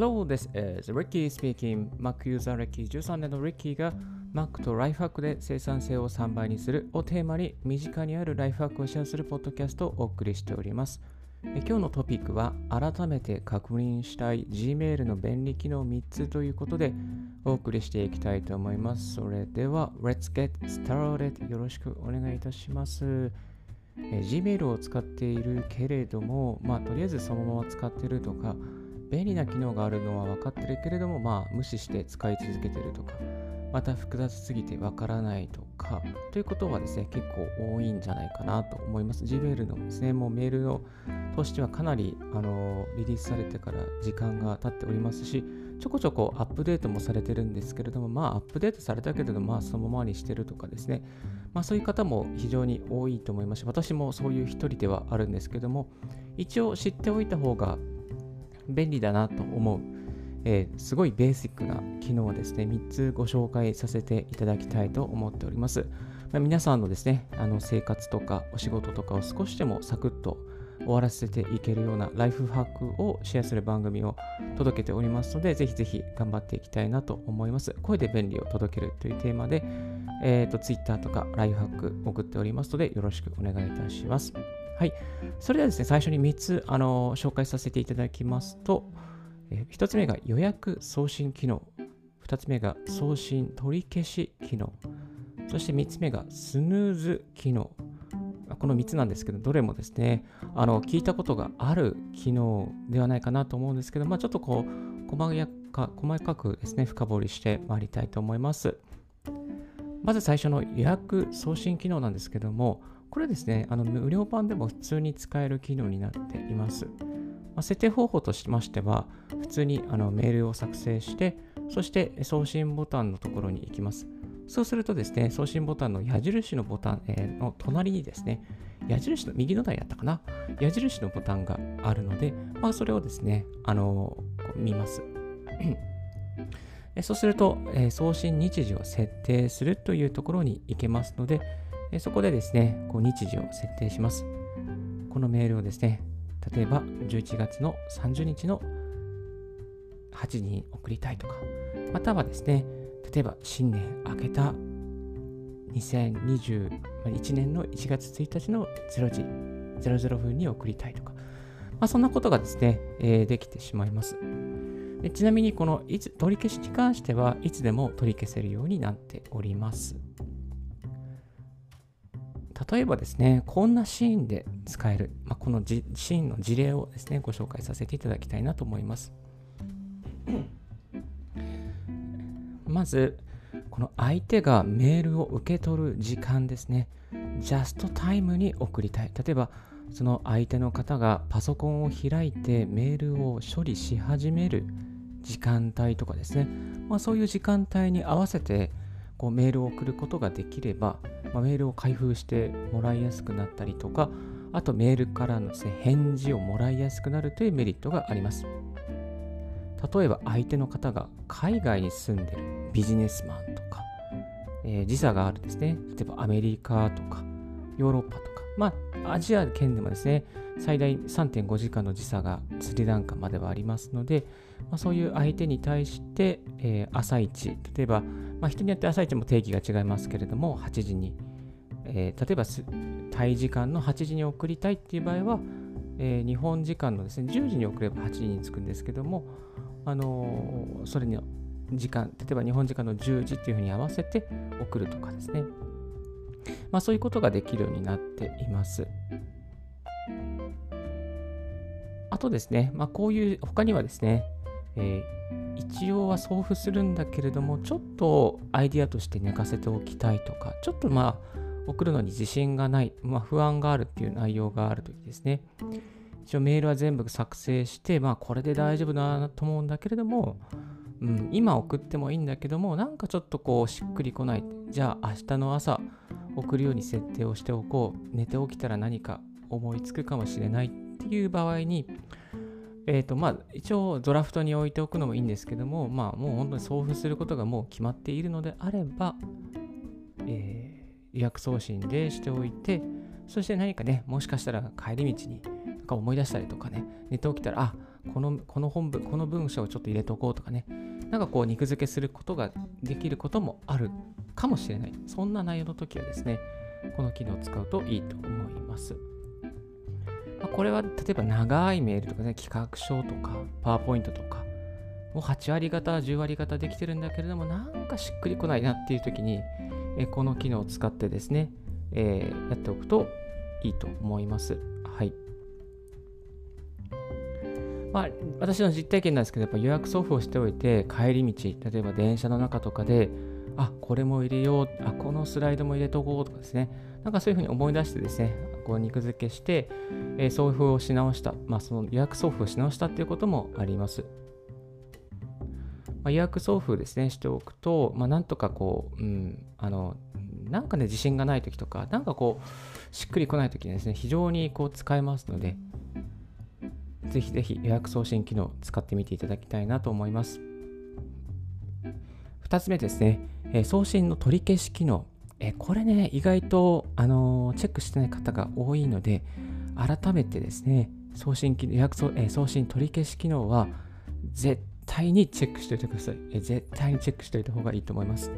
Hello, this is Ricky speaking. Mac ユーザー歴13年の Ricky が Mac とライフハックで生産性を3倍にするをテーマに身近にあるライフハックをシェアするポッドキャストをお送りしております。今日のトピックは改めて確認したい Gmail の便利機能3つということでお送りしていきたいと思います。それでは Let's get started よろしくお願いいたします。え Gmail を使っているけれども、まあ、とりあえずそのまま使ってるとか、便利な機能があるのは分かってるけれども、まあ、無視して使い続けてるとか、また複雑すぎて分からないとか、ということはですね、結構多いんじゃないかなと思います。Gmail のですね、もうメールのとしてはかなりあのリリースされてから時間が経っておりますし、ちょこちょこアップデートもされてるんですけれども、まあアップデートされたけれども、まあそのままにしてるとかですね、まあそういう方も非常に多いと思いますし、私もそういう一人ではあるんですけども、一応知っておいた方が便利だなと思う、えー、すごいベーシックな機能をですね、3つご紹介させていただきたいと思っております。まあ、皆さんのですね、あの生活とかお仕事とかを少しでもサクッと終わらせていけるようなライフハックをシェアする番組を届けておりますので、ぜひぜひ頑張っていきたいなと思います。声で便利を届けるというテーマで、えーと、Twitter とかライフハック送っておりますので、よろしくお願いいたします。はい。それではですね、最初に3つ、あの紹介させていただきますと、え、1つ目が予約送信機能。2つ目が送信取り消し機能。そして3つ目がスヌーズ機能。この3つなんですけど、どれもですね、あの聞いたことがある機能ではないかなと思うんですけど、まあ、ちょっとこう細か細かくですね、深掘りしてまいりたいと思います。まず最初の予約送信機能なんですけども、これですね、あの無料版でも普通に使える機能になっています。ま、設定方法としましては、普通にあのメールを作成して、そして送信ボタンのところに行きます。そうするとですね、送信ボタンの矢印のボタン、え、の隣にですね、矢印の右の台やったかな？矢印のボタンがあるので、まあ、それをですね、あのー、見ます。そうすると、え、送信日時を設定するというところに行けますので、そこでですね、こう日時を設定します。このメールをですね、例えば11月の30日の8時に送りたいとか、またはですね、例えば新年明けた2021年の1月1日の0時00分に送りたいとか、まあ、そんなことがですね、えー、できてしまいます。でちなみにこのいつ取り消しに関してはいつでも取り消せるようになっております。例えばですね、こんなシーンで使える、まあ、このシーンの事例をですね、ご紹介させていただきたいなと思います。まず、この相手がメールを受け取る時間ですね、ジャストタイムに送りたい。例えば、その相手の方がパソコンを開いてメールを処理し始める時間帯とかですね、まあ、そういう時間帯に合わせてこうメールを送ることができれば、まあ、メールを開封してもらいやすくなったりとか、あとメールからのです、ね、返事をもらいやすくなるというメリットがあります。例えば相手の方が海外に住んでるビジネスマンとか、えー、時差があるんですね、例えばアメリカとかヨーロッパとか、まあアジア圏でもですね、最大3.5時間の時差がスリランカまではありますので、まあ、そういう相手に対して、えー、朝一、例えば、まあ、人によって朝一も定義が違いますけれども、8時に、えー、例えばタイ時間の8時に送りたいっていう場合は、えー、日本時間のですね、10時に送れば8時に着くんですけども、あのー、それに時間、例えば日本時間の10時っていうふうに合わせて送るとかですね。まあ、そういうことができるようになっています。あとですね、まあ、こういう、他にはですね、えー、一応は送付するんだけれども、ちょっとアイディアとして寝かせておきたいとか、ちょっとまあ、送るのに自信がない、まあ、不安があるっていう内容があるときですね。一応メールは全部作成して、まあ、これで大丈夫だなと思うんだけれども、うん、今送ってもいいんだけども、なんかちょっとこう、しっくりこない。じゃあ、明日の朝、送るように設定をしておこう。寝て起きたら何か思いつくかもしれないっていう場合に、えっ、ー、と、まあ、一応ドラフトに置いておくのもいいんですけども、まあ、もう本当に送付することがもう決まっているのであれば、えー、予約送信でしておいて、そして何かね、もしかしたら帰り道になんか思い出したりとかね、寝て起きたら、あ、このこの本文、この文章をちょっと入れとこうとかね、なんかこう肉付けすることができることもあるかもしれない。そんな内容の時はですね、この機能を使うといいと思います。まあ、これは例えば長いメールとかね、企画書とか、パワーポイントとか、もう8割方、10割方できてるんだけれども、なんかしっくりこないなっていう時に、えこの機能を使ってですね、えー、やっておくといいと思います。はい。まあ、私の実体験なんですけど、やっぱ予約送付をしておいて、帰り道、例えば電車の中とかで、あ、これも入れよう、あ、このスライドも入れとこうとかですね、なんかそういうふうに思い出してですね、こう肉付けして、えー、送付をし直した、まあ、その予約送付をし直したっていうこともあります。まあ、予約送付ですね、しておくと、まあ、なんとかこう、うん、あの、なんかね、自信がない時とか、なんかこう、しっくりこない時にですね、非常にこう使えますので、ぜひぜひ予約送信機能使ってみていただきたいなと思います。2つ目ですね、え送信の取り消し機能。えこれね、意外と、あのチェックしてない方が多いので、改めてですね、送信予約送,、え送信取り消し機能は絶対にチェックしておいてください。え絶対にチェックしておいた方がいいと思います。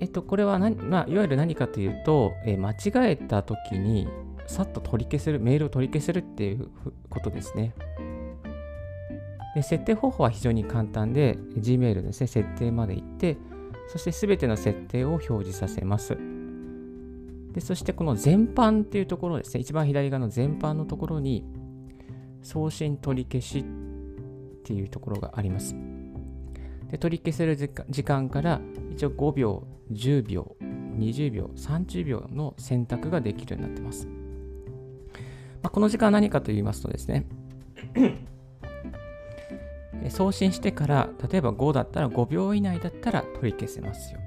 えっと、これは何、まあ、いわゆる何かというと、え間違えた時に、さっと取り消せる、メールを取り消せるっていうことですね。で設定方法は非常に簡単で、Gmail ですね、設定まで行って、そしてすべての設定を表示させます。でそしてこの全般っていうところですね、一番左側の全般のところに、送信取り消しっていうところがあります。で取り消せる時間から一応5秒、10秒、20秒、30秒の選択ができるようになってます。まあ、この時間は何かと言いますとですね送信してから例えば5だったら5秒以内だったら取り消せますよ。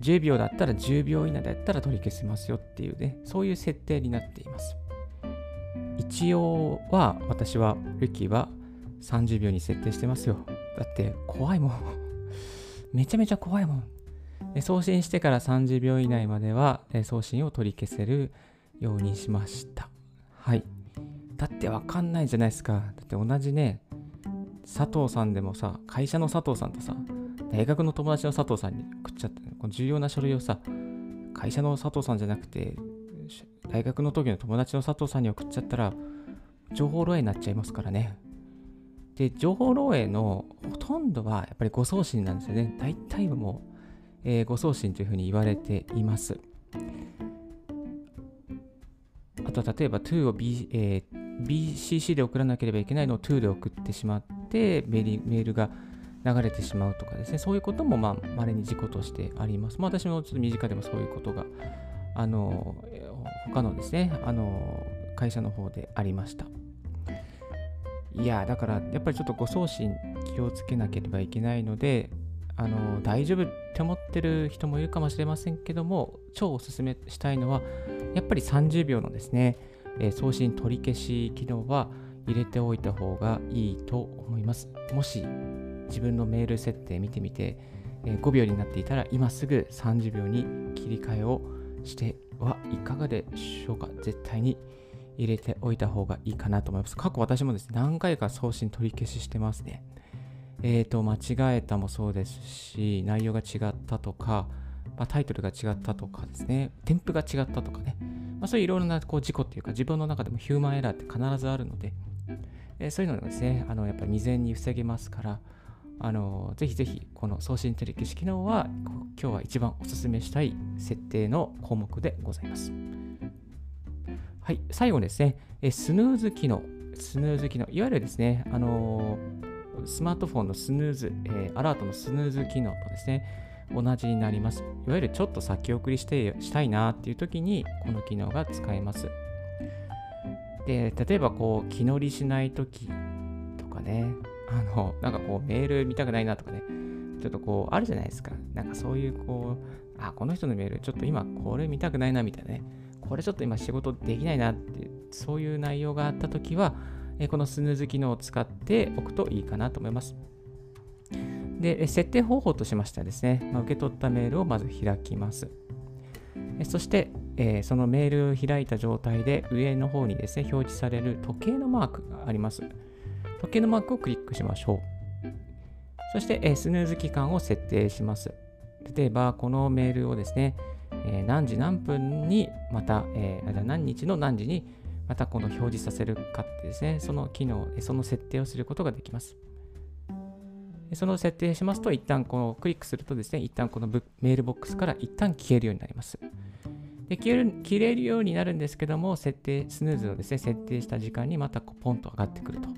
10秒だったら10秒以内だったら取り消せますよっていうねそういう設定になっています。一応は私はルッキーは30秒に設定してますよ。だって怖いもん。めちゃめちゃ怖いもん。送信してから30秒以内までは送信を取り消せるようにしました。はい。だってわかんないじゃないですか。だって同じね、佐藤さんでもさ、会社の佐藤さんとさ、大学の友達の佐藤さんに送っちゃって、この重要な書類をさ、会社の佐藤さんじゃなくて、大学の時の友達の佐藤さんに送っちゃったら、情報漏洩になっちゃいますからね。で、情報漏洩のほとんどはやっぱり誤送信なんですよね。大体はもう、えー、誤送信というふうに言われています。あとは例えば to を、B えー、BCC で送らなければいけないのを to で送ってしまってメールが流れてしまうとかですね、そういうこともまあ稀に事故としてあります。まあ、私もちょっと身近でもそういうことが、あの、他のですね、あの、会社の方でありました。いや、だからやっぱりちょっと誤送信気をつけなければいけないので、あの大丈夫って思ってる人もいるかもしれませんけども、超おすすめしたいのは、やっぱり30秒のですね、えー、送信取り消し機能は入れておいた方がいいと思います。もし自分のメール設定見てみて、え、5秒になっていたら今すぐ30秒に切り替えをしてはいかがでしょうか絶対に入れておいた方がいいかなと思います。過去私もですね、何回か送信取り消ししてますね。えっ、ー、と、間違えたもそうですし、内容が違ったとか、まあ、タイトルが違ったとかですね、添付が違ったとかね、まあ、そういういろいろなこう事故っていうか、自分の中でもヒューマンエラーって必ずあるので、えー、そういうのがですね、あのやっぱり未然に防げますから、あのぜひぜひこの送信取り消し機能は今日は一番お勧めしたい設定の項目でございます。はい、最後ですね、えスヌーズ機能、スヌーズ機能、いわゆるですね、あのスマートフォンのスヌーズ、えー、アラートのスヌーズ機能とですね、同じになります。いわゆるちょっと先送りしてしたいなっていう時に、この機能が使えます。で、例えばこう、気乗りしない時とかね、あの、なんかこう、メール見たくないなとかね、ちょっとこう、あるじゃないですか。なんかそういうこう、あ、この人のメール、ちょっと今これ見たくないなみたいなね、これちょっと今仕事できないなって、そういう内容があった時は、このスヌーズ機能を使っておくといいかなと思います。で、設定方法としましてはですね、まあ、受け取ったメールをまず開きます。そして、えー、そのメールを開いた状態で上の方にですね、表示される時計のマークがあります。時計のマークをクリックしましょう。そして、えー、スヌーズ期間を設定します。例えば、このメールをですね、えー、何時何分にまた、えー、何日の何時にまたこの表示させるかってですね、その機能、その設定をすることができます。その設定しますと、一旦このクリックするとですね、一旦このメールボックスから一旦消えるようになります。で消える消えるようになるんですけども、設定、スヌーズをですね、設定した時間にまたこうポンと上がってくると。ま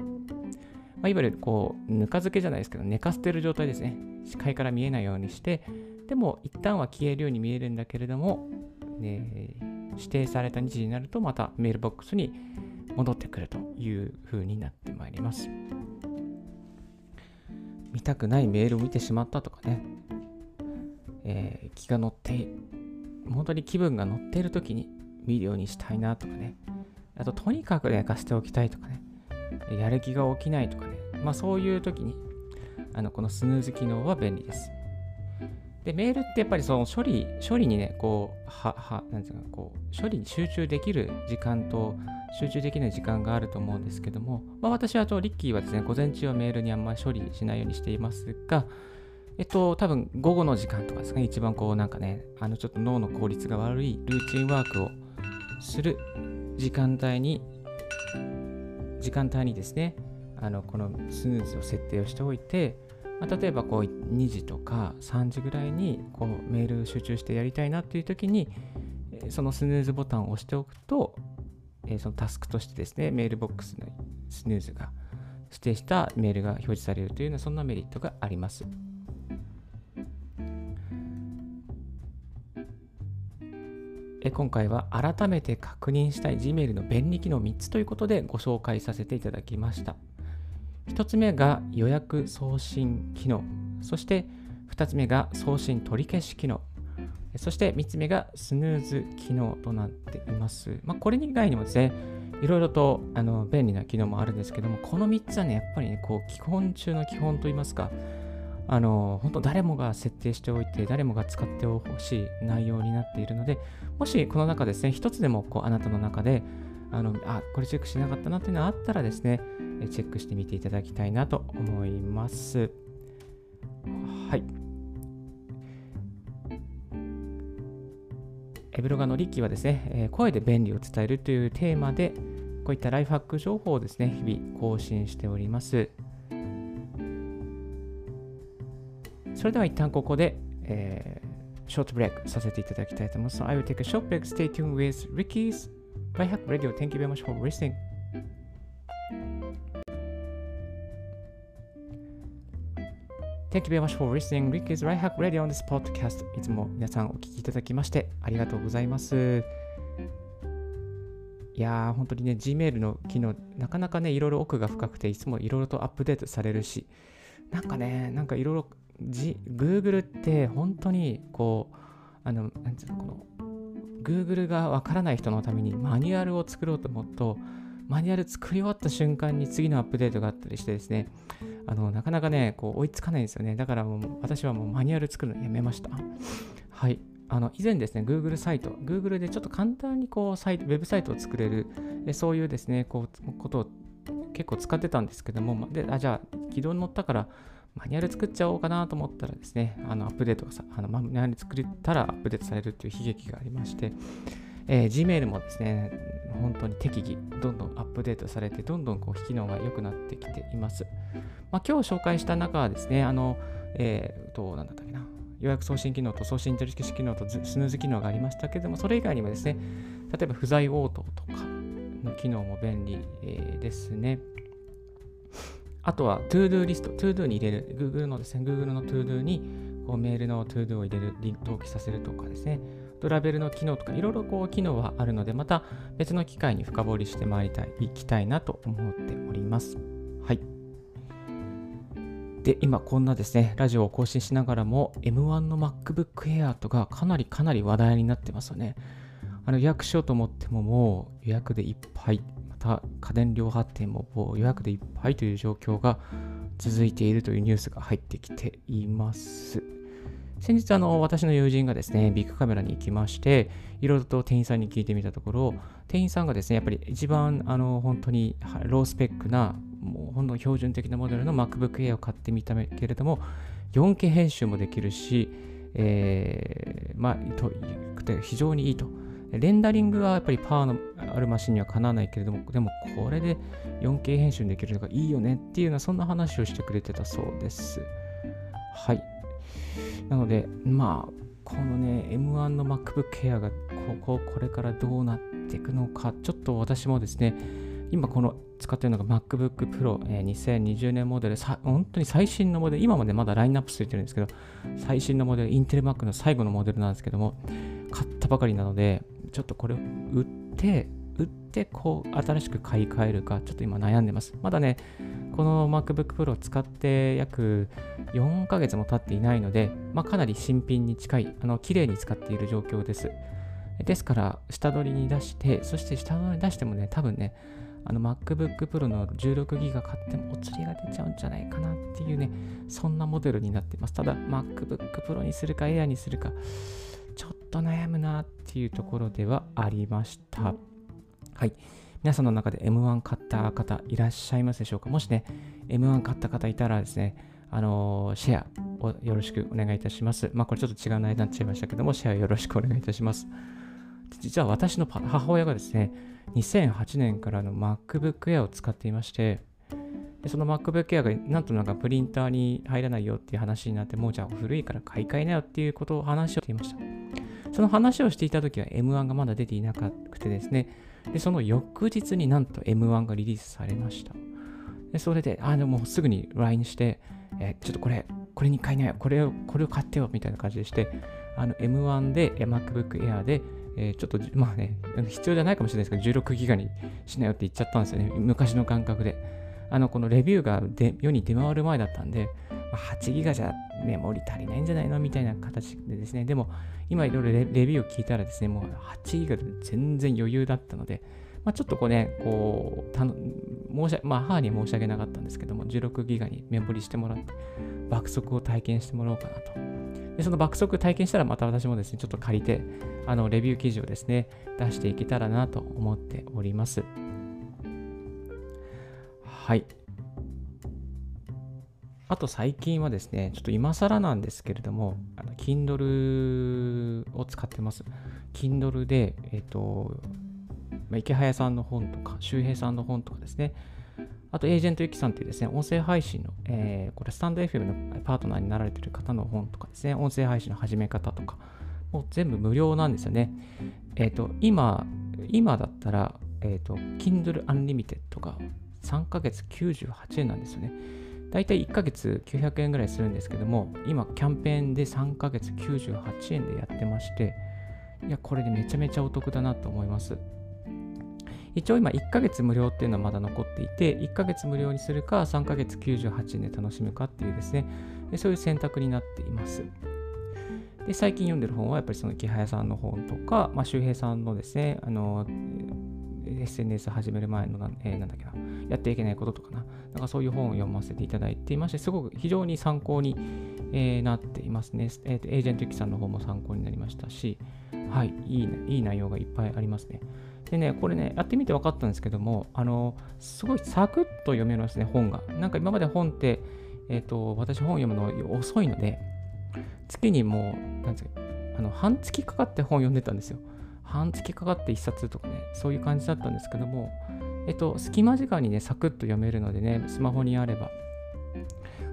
あ、いわゆるこう、ぬか漬けじゃないですけど、寝かせてる状態ですね。視界から見えないようにして、でも一旦は消えるように見えるんだけれども、ね、指定された日時になるとまたメールボックスに戻ってくるという風になってまいります。見たくないメールを見てしまったとかね、えー、気が乗って、本当に気分が乗っている時に見るようにしたいなとかね、あととにかく寝かしておきたいとかね、やる気が起きないとかね、まあそういう時に、あのこのスヌーズ機能は便利です。で、メールってやっぱりその処理、処理にね、こう、は、は、なんていうか、こう、処理に集中できる時間と、集中できない時間があると思うんですけども、まあ、私はとリッキーはですね、午前中はメールにあんまり処理しないようにしていますが、えっと、多分午後の時間とかですね、一番こうなんかね、あのちょっと脳の効率が悪いルーチンワークをする時間帯に、時間帯にですね、あのこのスヌーズを設定をしておいて、まあ、例えばこう2時とか3時ぐらいにこうメール集中してやりたいなっていう時に、そのスヌーズボタンを押しておくと、えそのタスクとしてですね、メールボックスのスヌーズが指定したメールが表示されるというようなそんなメリットがあります。今回は改めて確認したい Gmail の便利機能3つということでご紹介させていただきました。1つ目が予約送信機能、そして2つ目が送信取り消し機能、そして3つ目がスヌーズ機能となっています。まあ、これ以外にもですね、いろいろとあの便利な機能もあるんですけども、この3つはね、やっぱりね、こう基本中の基本といいますか、あの本当誰もが設定しておいて、誰もが使ってほしい内容になっているので、もしこの中ですね、一つでもこうあなたの中で、あのあこれチェックしなかったなっていうのがあったらですね、チェックしてみていただきたいなと思います。はい。ブロガーのリッキーはですね、声で便利を伝えるというテーマで、こういったライフハック情報をですね、日々更新しております。それでは一旦ここで、えー、ショートブレイクさせていただきたいと思います。So I will take a short break. Stay tuned with Ricky's Life Hack Radio. Thank you very much for listening. Thank you very much for listening. Ricky's Right Hack Radio on this podcast. いつも皆さんお聞きいただきましてありがとうございます。いやー、本当にね、Gmail の機能、なかなかね、いろいろ奥が深くて、いつもいろいろとアップデートされるし、なんかね、なんかいろいろ、Google って本当に、こう、あの、なんつうの、この、Google がわからない人のためにマニュアルを作ろうと思うと、マニュアル作り終わった瞬間に次のアップデートがあったりしてですね、あのなかなかね、こう追いつかないんですよね。だからもう私はもうマニュアル作るのやめました。はい。あの以前ですね、Google サイト、Google でちょっと簡単にこうサイトウェブサイトを作れる、そういうですね、こうことを結構使ってたんですけども、であじゃあ、起動に乗ったからマニュアル作っちゃおうかなと思ったらですね、あのアップデートがさ、あのマニュアル作ったらアップデートされるっていう悲劇がありまして、えー、Gmail もですね、本当に適宜、どんどんアップデートされて、どんどんこう機能が良くなってきています。まあ、今日紹介した中はですね、あの、えー、と、なんだったっけな、予約送信機能と送信取り消し機能とスヌーズ機能がありましたけれども、それ以外にもですね、例えば不在応答とかの機能も便利、えー、ですね。あとは ToDo リスト、ToDo に入れる、Google のですね、Google の ToDo にこうメールの ToDo を入れる、リンク登記させるとかですね、トラベルの機能とかいろいろこう機能はあるので、また別の機会に深掘りしてまいりたい、いきたいなと思っております。はい。で、今こんなですね、ラジオを更新しながらも M1 の MacBook Air とかかなりかなり話題になってますよね。あの予約しようと思ってももう予約でいっぱい、また家電量販店ももう予約でいっぱいという状況が続いているというニュースが入ってきています。先日あの私の友人がですね、ビッグカメラに行きまして、いろいろと店員さんに聞いてみたところ、店員さんがですね、やっぱり一番あの本当にロースペックな、もう本当に標準的なモデルの MacBook Air を買ってみたけれども、4K 編集もできるし、えー、まあ、と非常にいいと。レンダリングはやっぱりパワーのあるマシンにはかなわないけれども、でもこれで 4K 編集できるのがいいよねっていうような、そんな話をしてくれてたそうです。はい。なので、まあ、このね、M1 の MacBook Air がここ、これからどうなっていくのか、ちょっと私もですね、今この使っているのが MacBook Pro、えー、2020年モデル、本当に最新のモデル、今までまだラインナップついてるんですけど、最新のモデル、インテル Mac の最後のモデルなんですけども、買ったばかりなので、ちょっとこれを売って、売ってこう新しく買い替えるか、ちょっと今悩んでます。まだね、この MacBook Pro を使って約4ヶ月も経っていないので、まあ、かなり新品に近い、あの綺麗に使っている状況です。ですから、下取りに出して、そして下取りに出してもね、多分ね、あの MacBook Pro の 16GB 買ってもお釣りが出ちゃうんじゃないかなっていうね、そんなモデルになってます。ただ、MacBook Pro にするか Air にするか、と悩むなっていうところではありました。はい。皆さんの中で M1 買った方いらっしゃいますでしょうか？もしね、M1 買った方いたらですね、あのー、シェアをよろしくお願いいたします。まあ、これちょっと違う内容になっちゃいましたけども、シェアよろしくお願いいたします。実は私の母親がですね、2008年からの MacBook Air を使っていまして、でその MacBook Air がなんとなんかプリンターに入らないよっていう話になって、もうじゃあ古いから買い替えなよっていうことを話をしていました。その話をしていた時は M1 がまだ出ていなくてですね、で、その翌日になんと M1 がリリースされました。で、それで、あ、でもすぐに LINE して、えちょっとこれ、これに買いなよ、これを、これを買ってよ、みたいな感じでして、あの M1 で、MacBook Air で、えー、ちょっと、まあね、必要じゃないかもしれないですけど、16ギガにしなよって言っちゃったんですよね。昔の感覚で。あの、このレビューがで世に出回る前だったんで、まあ、8ギガじゃメモリ足りないんじゃないの？みたいな形でですね、でも、今いろいろレビューを聞いたらですね、もう8ギガで全然余裕だったので、まあ、ちょっとこうね、こう、たの申しまあ、母に申し訳なかったんですけども、16ギガにメモリしてもらって、爆速を体験してもらおうかなと。でその爆速体験したら、また私もですね、ちょっと借りて、あの、レビュー記事をですね、出していけたらなと思っております。はい。あと最近はですね、ちょっと今更なんですけれども、あの Kindle を使ってます。Kindle で、えっ、ー、と、池早さんの本とか、周平さんの本とかですね、あと、エージェントゆきさんというですね、音声配信の、えー、これ、スタンド FM のパートナーになられている方の本とかですね、音声配信の始め方とか、もう全部無料なんですよね。えっ、ー、と、今、今だったら、えっ、ー、と、Kindle Unlimited が3ヶ月98円なんですよね。大体1ヶ月900円ぐらいするんですけども、今キャンペーンで3ヶ月98円でやってまして、いや、これでめちゃめちゃお得だなと思います。一応今1ヶ月無料っていうのはまだ残っていて、1ヶ月無料にするか3ヶ月98円で楽しむかっていうですね、そういう選択になっています。で最近読んでる本はやっぱりその木早さんの本とか、まあ、周平さんのですね、あの SNS 始める前のな,、えー、なんだっけな、やっていけないこととかな、なんかそういう本を読ませていただいていまして、すごく非常に参考に、えー、なっていますね。えーと、エージェントユキさんの方も参考になりましたし、はい、いい,、ね、いい内容がいっぱいありますね。でね、これね、やってみて分かったんですけども、あの、すごいサクッと読めますね、本が。なんか今まで本って、えっ、ー、と、私本読むの遅いので、月にもう、なんですか、あの、半月かかって本読んでたんですよ。半月かかって1冊とかね、そういう感じだったんですけども、えっと、隙間時間にね、サクッと読めるのでね、スマホにあれば。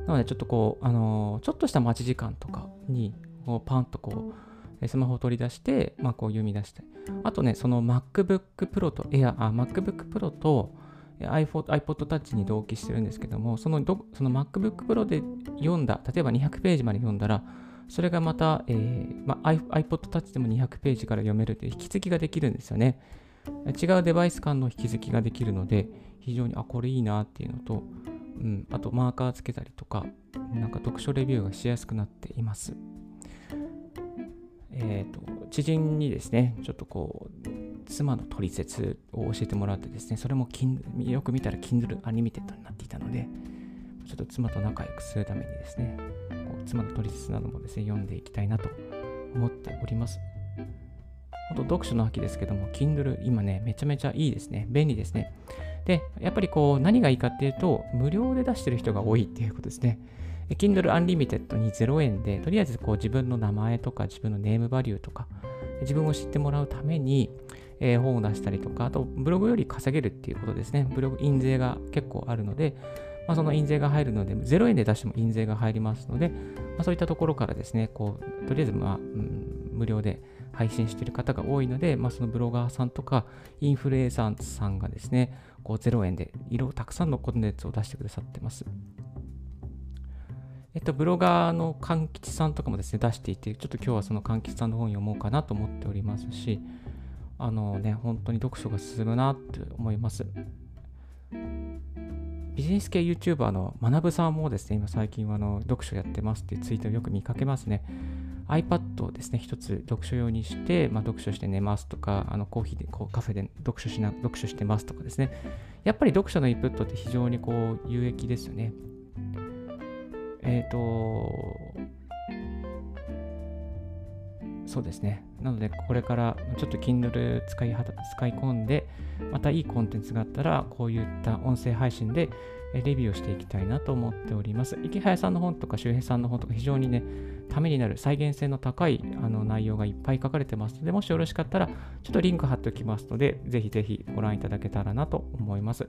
なので、ちょっとこう、あの、ちょっとした待ち時間とかに、こうパンとこう、スマホを取り出して、まあ、こう読み出して。あとね、その MacBook Pro と Air、あ、MacBook Pro と iPod, iPod Touch に同期してるんですけども、そのどその MacBook Pro で読んだ、例えば200ページまで読んだら、それがまた、えーまあ、iPod Touch でも200ページから読めるという引き継ぎができるんですよね。違うデバイス間の引き継ぎができるので、非常に、あ、これいいなっていうのと、うん、あとマーカーつけたりとか、なんか読書レビューがしやすくなっています。えっ、ー、と、知人にですね、ちょっとこう、妻の取説を教えてもらってですね、それもよく見たら Kindle Unlimited になっていたので、ちょっと妻と仲良くするためにですね、妻の取説などもですね、読んでいきたいなと思っております。本当読書の秋ですけども、Kindle 今ね、めちゃめちゃいいですね。便利ですね。で、やっぱりこう、何がいいかっていうと、無料で出してる人が多いっていうことですね。Kindle Unlimited に0円で、とりあえずこう自分の名前とか自分のネームバリューとか、自分を知ってもらうために、えー、本を出したりとか、あとブログより稼げるっていうことですね。ブログ印税が結構あるので、まあ、その印税が入るので、0円で出しても印税が入りますので、まあ、そういったところからですね、こうとりあえず、まあうん、無料で配信している方が多いので、まあ、そのブロガーさんとかインフルエンサーさんがですね、こう0円で色たくさんのコンテンツを出してくださってます。えっと、ブロガーの柑吉さんとかもですね、出していて、ちょっと今日はその柑吉さんの本読もうかなと思っておりますし、あのね、本当に読書が進むなって思います。ビジネス系 YouTuber の学さんもですね、今最近はあの読書やってますっていうツイートをよく見かけますね。iPad をですね、一つ読書用にして、まあ、読書して寝ますとか、あのコーヒーでこうカフェで読書しな読書してますとかですね。やっぱり読書のインプットって非常にこう有益ですよね。えっ、ー、と、そうですね。なので、これからちょっと Kindle 使い使い込んで、またいいコンテンツがあったら、こういった音声配信でレビューをしていきたいなと思っております。池早さんの本とか周平さんの本とか非常にね、ためになる再現性の高いあの内容がいっぱい書かれてますので、もしよろしかったら、ちょっとリンク貼っておきますので、ぜひぜひご覧いただけたらなと思います。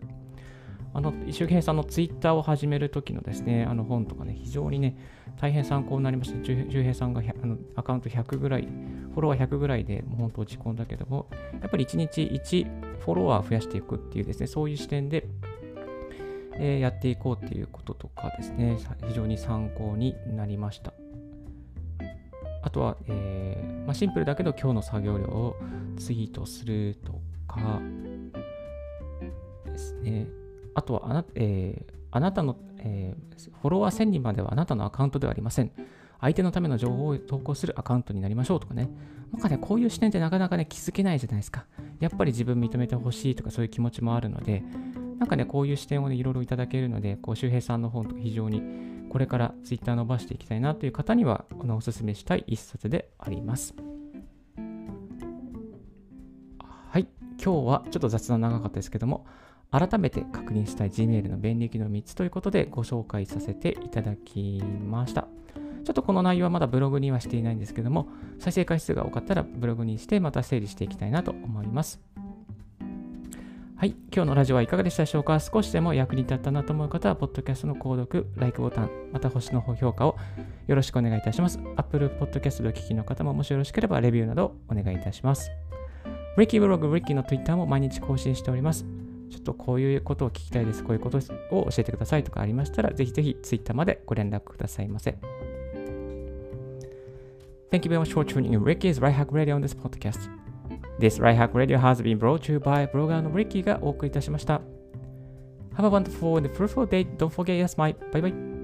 あの、周平さんのツイッターを始めるときのですね、あの本とかね、非常にね、大変参考になりました。周平さんがあのアカウント100ぐらい、フォロワー100ぐらいでもう本当落ち込んだけども、やっぱり1日1フォロワー増やしていくっていうですね、そういう視点で、えー、やっていこうっていうこととかですね、非常に参考になりました。あとは、えーまあ、シンプルだけど今日の作業量をツイートするとかですね。あとはあな、えー、あなたの、えー、フォロワー1000人まではあなたのアカウントではありません。相手のための情報を投稿するアカウントになりましょうとかね。なんかね、こういう視点ってなかなかね、気づけないじゃないですか。やっぱり自分認めてほしいとかそういう気持ちもあるので、なんかね、こういう視点をね、いろいろいただけるので、こう、周平さんの本とか非常にこれからツイッター伸ばしていきたいなという方には、このおすすめしたい一冊であります。はい、今日はちょっと雑談長かったですけども、改めて確認したい Gmail の便利機能3つということでご紹介させていただきました。ちょっとこの内容はまだブログにはしていないんですけども、再生回数が多かったらブログにしてまた整理していきたいなと思います。はい、今日のラジオはいかがでしたでしょうか？少しでも役に立ったなと思う方は、ポッドキャストの購読、LIKE ボタン、また星の評価をよろしくお願いいたします。Apple Podcast でお聞きの方ももしよろしければレビューなどお願いいたします。Ricky ブログ、Ricky の Twitter も毎日更新しております。ちょっとこういうことを聞きたいです、こういうことを教えてくださいとかありましたら、ぜひぜひ Twitter までご連絡くださいませ。Thank you very much for tuning in Ricky's Right Hack Radio on this podcast. This Right Hack Radio has been brought to you by ブロガーの Ricky がお送りいたしました。Have a wonderful and fruitful day. Don't forget your smile. Bye bye.